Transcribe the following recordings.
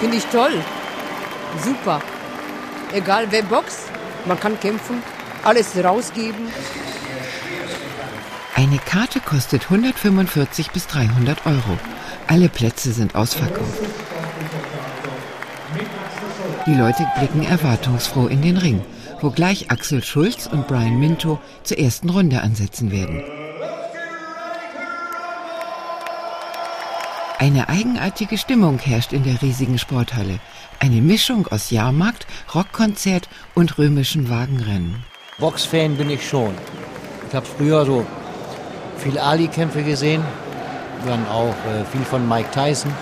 Finde ich toll. Super. Egal wer boxt, man kann kämpfen, alles rausgeben. Eine Karte kostet 145 bis 300 Euro. Alle Plätze sind ausverkauft. Die Leute blicken erwartungsfroh in den Ring, wo gleich Axel Schulz und Brian Minto zur ersten Runde ansetzen werden. Eine eigenartige Stimmung herrscht in der riesigen Sporthalle. Eine Mischung aus Jahrmarkt, Rockkonzert und römischen Wagenrennen. Boxfan bin ich schon. Ich habe früher so viel Ali-Kämpfe gesehen, dann auch äh, viel von Mike Tyson.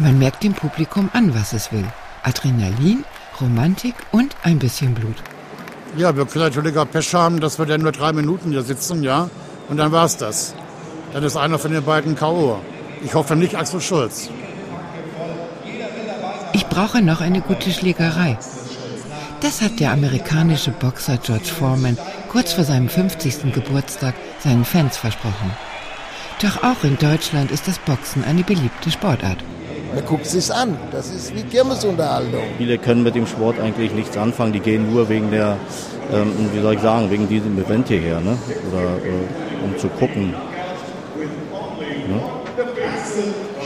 Man merkt dem Publikum an, was es will. Adrenalin, Romantik und ein bisschen Blut. Ja, wir können natürlich auch Pech haben, dass wir dann nur drei Minuten hier sitzen, ja, und dann war's das. Dann ist einer von den beiden K.O. Ich hoffe nicht Axel Schulz. Ich brauche noch eine gute Schlägerei. Das hat der amerikanische Boxer George Foreman kurz vor seinem 50. Geburtstag seinen Fans versprochen. Doch auch in Deutschland ist das Boxen eine beliebte Sportart. Man guckt es an. Das ist wie Kirmesunterhaltung. Viele können mit dem Sport eigentlich nichts anfangen. Die gehen nur wegen der, ähm, wie soll ich sagen, wegen diesem Event hierher, ne? Oder äh, um zu gucken. Ne? Äh,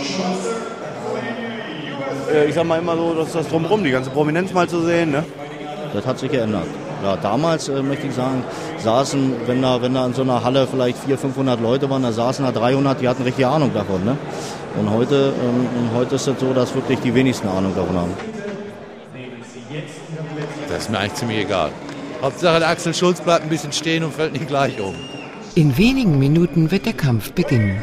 ich sag mal immer so, dass das drumherum, die ganze Prominenz mal zu sehen. Ne? Das hat sich geändert. Ja, damals äh, möchte ich sagen, saßen, wenn da, wenn da in so einer Halle vielleicht 400, 500 Leute waren, da saßen da 300, die hatten richtig Ahnung davon. Ne? Und heute, ähm, heute ist es so, dass wirklich die wenigsten Ahnung davon haben. Das ist mir eigentlich ziemlich egal. Hauptsache der Axel Schulz bleibt ein bisschen stehen und fällt nicht gleich um. In wenigen Minuten wird der Kampf beginnen.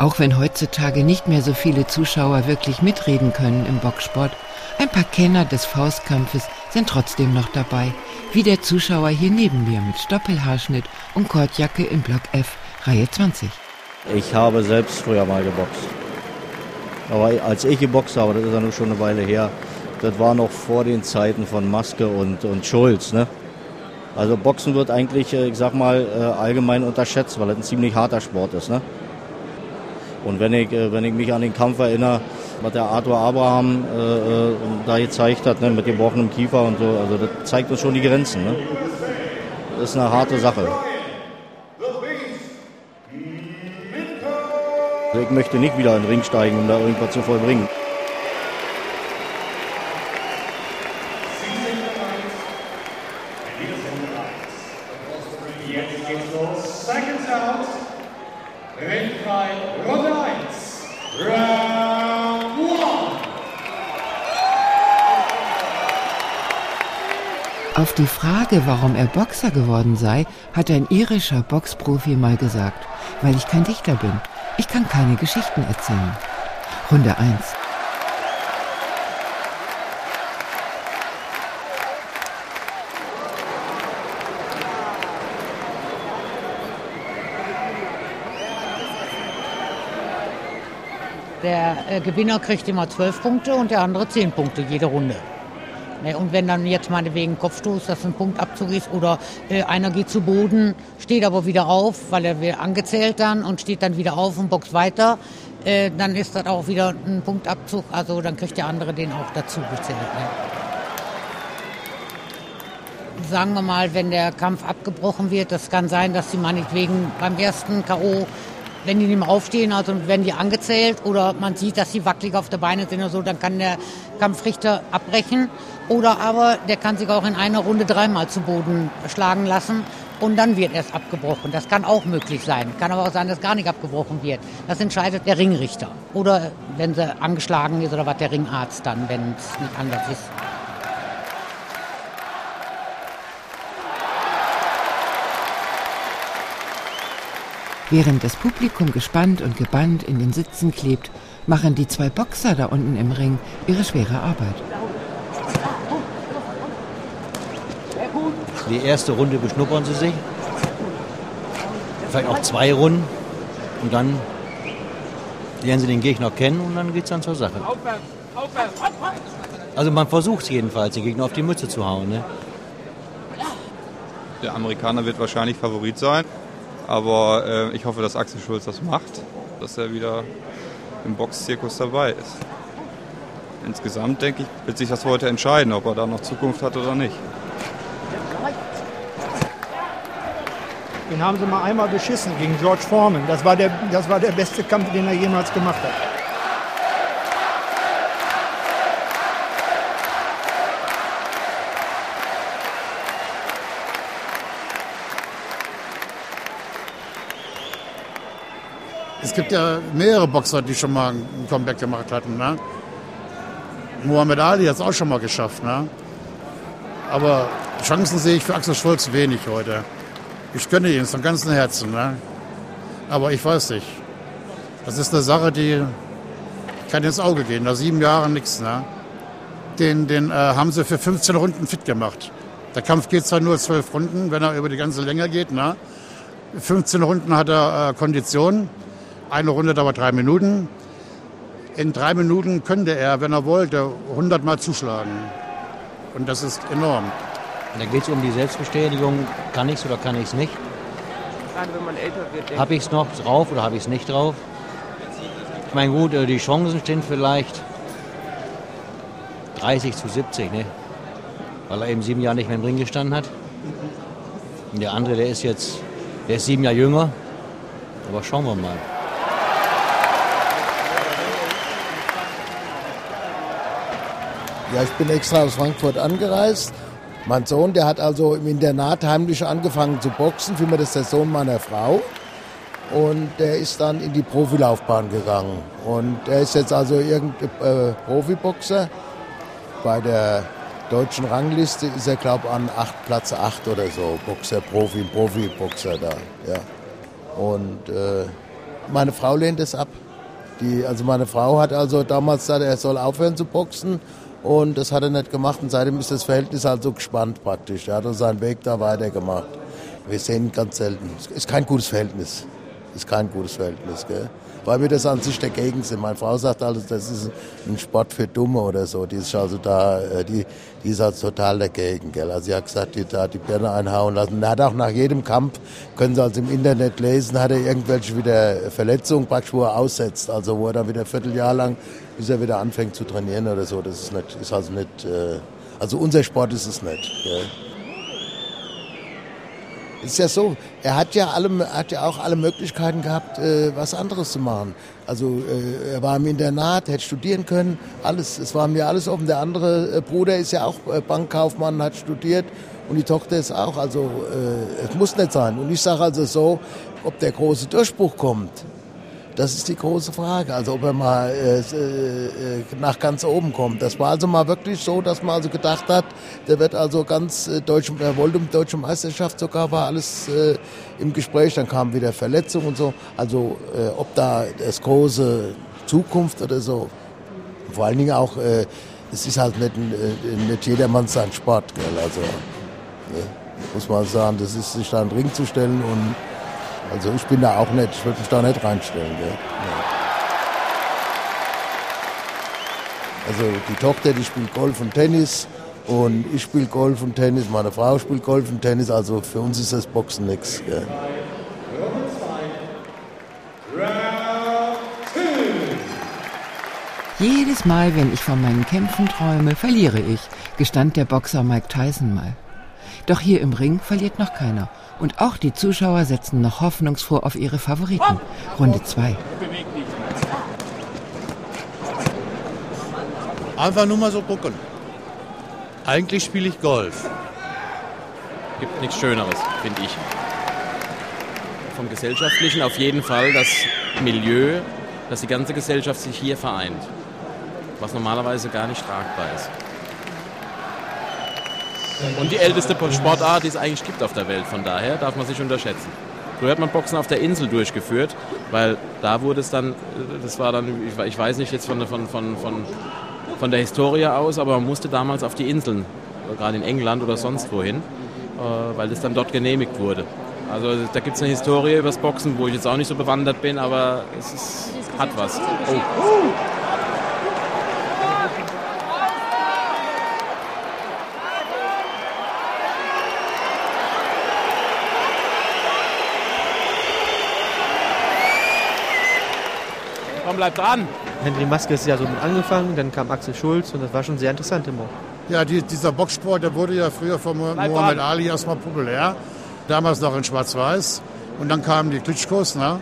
Auch wenn heutzutage nicht mehr so viele Zuschauer wirklich mitreden können im Boxsport, ein paar Kenner des Faustkampfes sind trotzdem noch dabei, wie der Zuschauer hier neben mir mit Stoppelhaarschnitt und Kordjacke im Block F, Reihe 20. Ich habe selbst früher mal geboxt. Aber als ich geboxt habe, das ist ja nur schon eine Weile her, das war noch vor den Zeiten von Maske und, und Schulz. Ne? Also Boxen wird eigentlich, äh, ich sag mal, äh, allgemein unterschätzt, weil es ein ziemlich harter Sport ist. Ne? Und wenn ich, äh, wenn ich mich an den Kampf erinnere, was der Arthur Abraham äh, da gezeigt hat, ne, mit gebrochenem Kiefer und so, also das zeigt uns schon die Grenzen. Ne? Das ist eine harte Sache. Also ich möchte nicht wieder in den Ring steigen, um da irgendwas zu vollbringen. Auf die Frage, warum er Boxer geworden sei, hat ein irischer Boxprofi mal gesagt, weil ich kein Dichter bin. Ich kann keine Geschichten erzählen. Runde 1. Der äh, Gewinner kriegt immer zwölf Punkte und der andere zehn Punkte jede Runde. Ne, und wenn dann jetzt meinetwegen Kopfstoß, das ein Punktabzug ist, oder äh, einer geht zu Boden, steht aber wieder auf, weil er wird angezählt dann und steht dann wieder auf und boxt weiter, äh, dann ist das auch wieder ein Punktabzug. Also dann kriegt der andere den auch dazu gezählt. Ne? Sagen wir mal, wenn der Kampf abgebrochen wird, das kann sein, dass sie meinetwegen beim ersten K.O wenn die nicht mehr aufstehen, also werden die angezählt oder man sieht, dass sie wackelig auf der Beine sind oder so, dann kann der Kampfrichter abbrechen. Oder aber der kann sich auch in einer Runde dreimal zu Boden schlagen lassen und dann wird erst abgebrochen. Das kann auch möglich sein. Kann aber auch sein, dass gar nicht abgebrochen wird. Das entscheidet der Ringrichter. Oder wenn sie angeschlagen ist oder was der Ringarzt dann, wenn es nicht anders ist. Während das Publikum gespannt und gebannt in den Sitzen klebt, machen die zwei Boxer da unten im Ring ihre schwere Arbeit. Die erste Runde beschnuppern sie sich. Vielleicht auch zwei Runden. Und dann lernen sie den Gegner kennen und dann geht es dann zur Sache. Also man versucht jedenfalls, den Gegner auf die Mütze zu hauen. Ne? Der Amerikaner wird wahrscheinlich Favorit sein. Aber äh, ich hoffe, dass Axel Schulz das macht, dass er wieder im Boxzirkus dabei ist. Insgesamt denke ich, wird sich das heute entscheiden, ob er da noch Zukunft hat oder nicht. Den haben sie mal einmal beschissen gegen George Foreman. Das war der, das war der beste Kampf, den er jemals gemacht hat. Es gibt ja mehrere Boxer, die schon mal ein Comeback gemacht hatten. Ne? Muhammad Ali hat es auch schon mal geschafft. Ne? Aber Chancen sehe ich für Axel Schulz wenig heute. Ich gönne ihn von ganzem Herzen. Ne? Aber ich weiß nicht. Das ist eine Sache, die kann ins Auge gehen. Nach sieben Jahren nichts. Ne? Den, den äh, haben sie für 15 Runden fit gemacht. Der Kampf geht zwar nur zwölf Runden, wenn er über die ganze Länge geht. Ne? 15 Runden hat er äh, Kondition. Eine Runde dauert drei Minuten. In drei Minuten könnte er, wenn er wollte, 100 Mal zuschlagen. Und das ist enorm. Da geht es um die Selbstbestätigung, kann ich es oder kann ich es nicht? Gerade wenn man älter wird. Habe ich es noch drauf oder habe ich es nicht drauf? Ich meine, gut, äh, die Chancen stehen vielleicht 30 zu 70, ne? weil er eben sieben Jahre nicht mehr im Ring gestanden hat. Und der andere, der ist jetzt, der ist sieben Jahre jünger. Aber schauen wir mal. Ja, ich bin extra aus Frankfurt angereist. Mein Sohn, der hat also im Internat heimlich angefangen zu boxen, vielmehr das ist der Sohn meiner Frau. Und der ist dann in die Profilaufbahn gegangen. Und er ist jetzt also irgendein äh, Profiboxer. Bei der deutschen Rangliste ist er, glaube ich, an acht, Platz 8 oder so. Boxer, Profi, Profiboxer da. Ja. Und äh, meine Frau lehnt es ab. Die, also meine Frau hat also damals gesagt, er soll aufhören zu boxen. Und das hat er nicht gemacht und seitdem ist das Verhältnis halt so gespannt praktisch. Er hat also seinen Weg da weitergemacht. Wir sehen ihn ganz selten. Ist kein gutes Verhältnis. Ist kein gutes Verhältnis, gell? Weil wir das an sich dagegen sind. Meine Frau sagt also, das ist ein Sport für Dumme oder so. Die ist also da, äh, die, die ist also total dagegen, gell? Also sie hat gesagt, die da die Birne einhauen lassen. Er hat auch nach jedem Kampf, können Sie also im Internet lesen, hat er irgendwelche wieder Verletzungen praktisch, wo er aussetzt. Also wo er dann wieder ein Vierteljahr lang bis er wieder anfängt zu trainieren oder so. Das ist, nicht, ist also nicht, äh, also unser Sport ist es nicht. Gell? Ist ja so, er hat ja, alle, hat ja auch alle Möglichkeiten gehabt, äh, was anderes zu machen. Also äh, er war im Internat, hätte studieren können, alles, es war mir alles offen. Der andere äh, Bruder ist ja auch äh, Bankkaufmann, hat studiert und die Tochter ist auch. Also äh, es muss nicht sein. Und ich sage also so, ob der große Durchbruch kommt, das ist die große Frage. Also ob er mal äh, äh, nach ganz oben kommt. Das war also mal wirklich so, dass man also gedacht hat, der wird also ganz äh, deutsch, er wollte um deutsche Meisterschaft sogar, war alles äh, im Gespräch. Dann kam wieder Verletzung und so. Also äh, ob da das große Zukunft oder so. Vor allen Dingen auch, äh, es ist halt nicht, äh, nicht jedermanns sein Sport. Gell? Also ne? muss man sagen, das ist sich da einen Ring zu stellen und also ich bin da auch nicht, ich würde mich da nicht reinstellen. Gell? Also die Tochter, die spielt Golf und Tennis und ich spiele Golf und Tennis, meine Frau spielt Golf und Tennis, also für uns ist das Boxen nichts. Jedes Mal, wenn ich von meinen Kämpfen träume, verliere ich, gestand der Boxer Mike Tyson mal. Doch hier im Ring verliert noch keiner. Und auch die Zuschauer setzen noch hoffnungsfroh auf ihre Favoriten. Runde 2. Einfach nur mal so gucken. Eigentlich spiele ich Golf. Gibt nichts Schöneres, finde ich. Vom Gesellschaftlichen auf jeden Fall das Milieu, dass die ganze Gesellschaft sich hier vereint. Was normalerweise gar nicht tragbar ist. Und die älteste Sportart, die es eigentlich gibt auf der Welt. Von daher darf man sich unterschätzen. Früher hat man Boxen auf der Insel durchgeführt, weil da wurde es dann, das war dann, ich weiß nicht jetzt von, von, von, von, von der Historie aus, aber man musste damals auf die Inseln, gerade in England oder sonst wohin, äh, weil das dann dort genehmigt wurde. Also da gibt es eine Historie über das Boxen, wo ich jetzt auch nicht so bewandert bin, aber es ist, hat was. Oh. Komm, bleib dran. Henry Maske ist ja so mit angefangen, dann kam Axel Schulz und das war schon sehr interessant im. Ja, die, dieser Boxsport, der wurde ja früher von Bleib Muhammad dran. Ali erstmal populär. Damals noch in Schwarz-Weiß. Und dann kamen die Klitschkos, ne?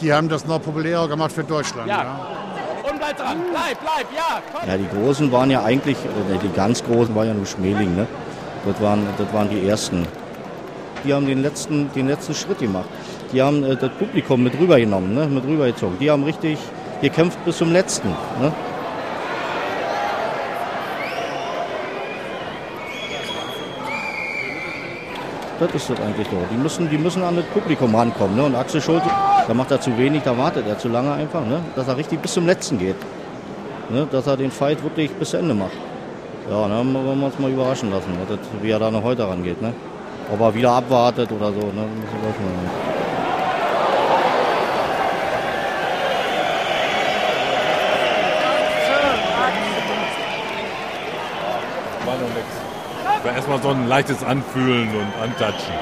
Die haben das noch populärer gemacht für Deutschland. Ja. Ja. Und bleib dran. Bleib, bleib, ja. Komm. Ja, die Großen waren ja eigentlich, oder die ganz Großen waren ja nur Schmeling, ne? Das waren, das waren die Ersten. Die haben den letzten, den letzten Schritt gemacht. Die haben äh, das Publikum mit rübergenommen, ne? mit rübergezogen. Die haben richtig gekämpft bis zum Letzten. Ne? Das ist das eigentlich so. Die müssen, die müssen an das Publikum rankommen. Ne? Und Axel Schulz, da macht er zu wenig, da wartet er zu lange einfach. Ne? Dass er richtig bis zum Letzten geht. Ne? Dass er den Fight wirklich bis Ende macht. Ja, dann wollen wir uns mal überraschen lassen, ne? das, wie er da noch heute rangeht. Ne? Ob er wieder abwartet oder so. Ne? Müssen wir mal- War noch nix. War erstmal so ein leichtes Anfühlen und Antatschen.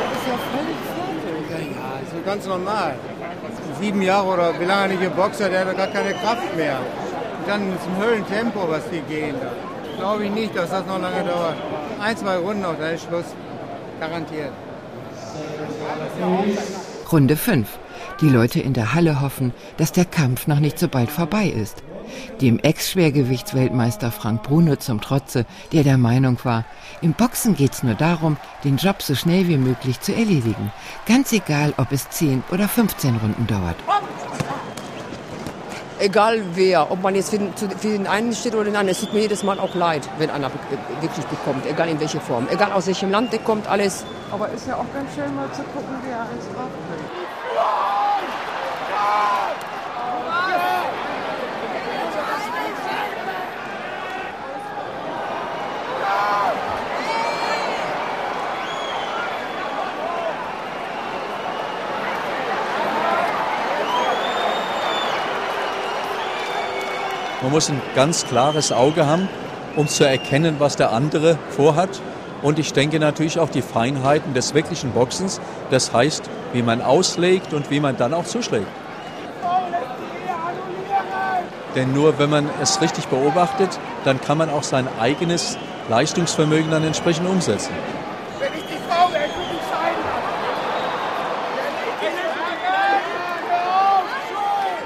Das ist ja völlig fertig. Ja, ja, ist so ganz normal. Sieben Jahre oder wie lange nicht geboxt hat, der hat doch gar keine Kraft mehr. Und dann ist ein Höllentempo, was die gehen da. Glaube ich nicht, dass das noch lange dauert. Ein, zwei Runden noch, dann ist Schluss. Garantiert. Runde 5. Die Leute in der Halle hoffen, dass der Kampf noch nicht so bald vorbei ist. Dem Ex-Schwergewichtsweltmeister Frank Bruno zum Trotze, der der Meinung war, im Boxen geht's nur darum, den Job so schnell wie möglich zu erledigen. Ganz egal, ob es 10 oder 15 Runden dauert. Egal wer, ob man jetzt für den, für den einen steht oder den anderen, es tut mir jedes Mal auch leid, wenn einer wirklich bekommt, egal in welcher Form. Egal aus welchem Land der kommt, alles. Aber ist ja auch ganz schön mal zu gucken, wer eins drauf Man muss ein ganz klares Auge haben, um zu erkennen, was der andere vorhat. Und ich denke natürlich auch die Feinheiten des wirklichen Boxens. Das heißt, wie man auslegt und wie man dann auch zuschlägt. Denn nur wenn man es richtig beobachtet, dann kann man auch sein eigenes Leistungsvermögen dann entsprechend umsetzen.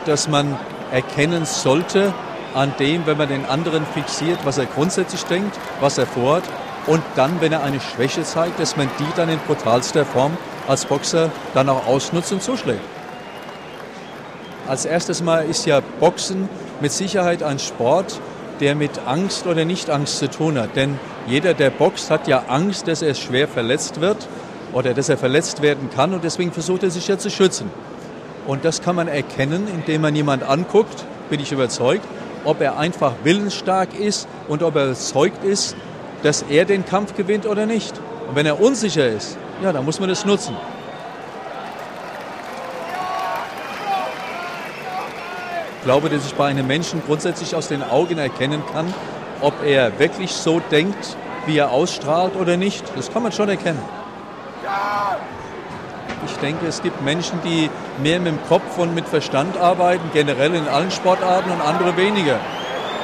Dass man erkennen sollte an dem, wenn man den anderen fixiert, was er grundsätzlich denkt, was er vorhat und dann, wenn er eine Schwäche zeigt, dass man die dann in brutalster Form als Boxer dann auch ausnutzt und zuschlägt. Als erstes Mal ist ja Boxen mit Sicherheit ein Sport, der mit Angst oder Nicht-Angst zu tun hat. Denn jeder, der boxt, hat ja Angst, dass er schwer verletzt wird oder dass er verletzt werden kann und deswegen versucht er sich ja zu schützen. Und das kann man erkennen, indem man jemand anguckt, bin ich überzeugt, ob er einfach willensstark ist und ob er überzeugt ist, dass er den Kampf gewinnt oder nicht. Und wenn er unsicher ist, ja, dann muss man das nutzen. Ich glaube, dass ich bei einem Menschen grundsätzlich aus den Augen erkennen kann, ob er wirklich so denkt, wie er ausstrahlt oder nicht. Das kann man schon erkennen. Ich denke, es gibt Menschen, die mehr mit dem Kopf und mit Verstand arbeiten, generell in allen Sportarten und andere weniger.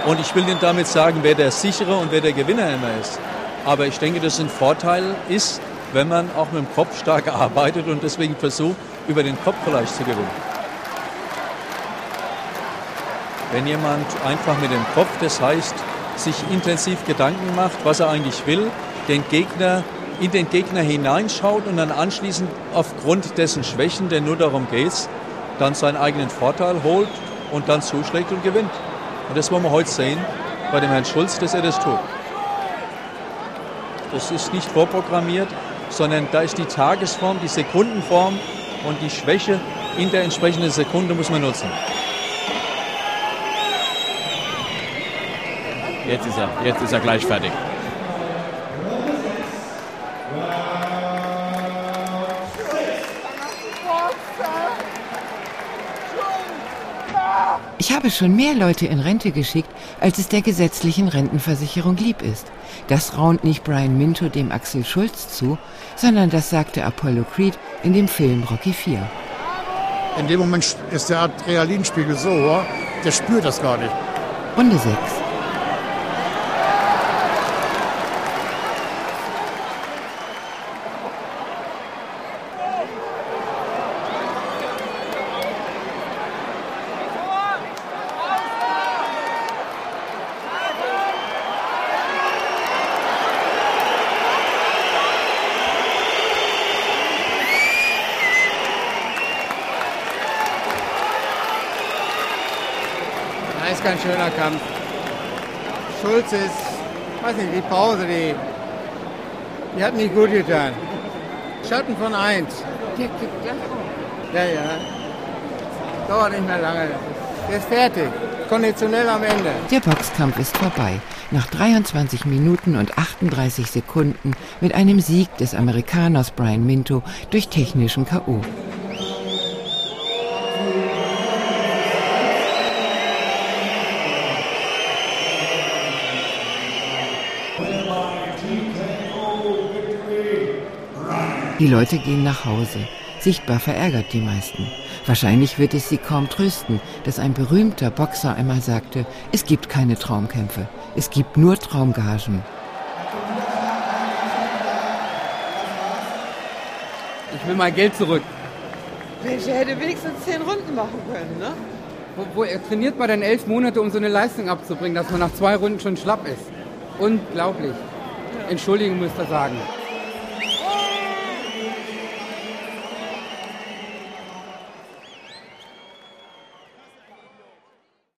Und ich will Ihnen damit sagen, wer der sichere und wer der Gewinner immer ist. Aber ich denke, dass ein Vorteil ist, wenn man auch mit dem Kopf stark arbeitet und deswegen versucht, über den Kopf vielleicht zu gewinnen. Wenn jemand einfach mit dem Kopf, das heißt, sich intensiv Gedanken macht, was er eigentlich will, den Gegner in den Gegner hineinschaut und dann anschließend aufgrund dessen Schwächen, denn nur darum geht's, dann seinen eigenen Vorteil holt und dann zuschlägt und gewinnt. Und das wollen wir heute sehen bei dem Herrn Schulz, dass er das tut. Das ist nicht vorprogrammiert, sondern da ist die Tagesform, die Sekundenform und die Schwäche in der entsprechenden Sekunde muss man nutzen. Jetzt ist er, jetzt ist er gleich fertig. Ich habe schon mehr Leute in Rente geschickt, als es der gesetzlichen Rentenversicherung lieb ist. Das raunt nicht Brian Minto dem Axel Schulz zu, sondern das sagte Apollo Creed in dem Film Rocky IV. In dem Moment ist der Adrenalinspiegel so hoch, der spürt das gar nicht. Runde 6. Ja, ist kein schöner Kampf. Schulz ist, weiß nicht, die Pause, die, die hat nicht gut getan. Schatten von 1. Der gibt. Ja, ja. Dauert nicht mehr lange. Der ist fertig. Konditionell am Ende. Der Boxkampf ist vorbei. Nach 23 Minuten und 38 Sekunden mit einem Sieg des Amerikaners Brian Minto durch technischen K.O. Die Leute gehen nach Hause. Sichtbar verärgert die meisten. Wahrscheinlich wird es sie kaum trösten, dass ein berühmter Boxer einmal sagte, es gibt keine Traumkämpfe, es gibt nur Traumgagen. Ich will mein Geld zurück. Mensch, er hätte wenigstens zehn Runden machen können, ne? Wo, wo er trainiert man denn elf Monate, um so eine Leistung abzubringen, dass man nach zwei Runden schon schlapp ist? Unglaublich. Entschuldigung, müsst ihr sagen.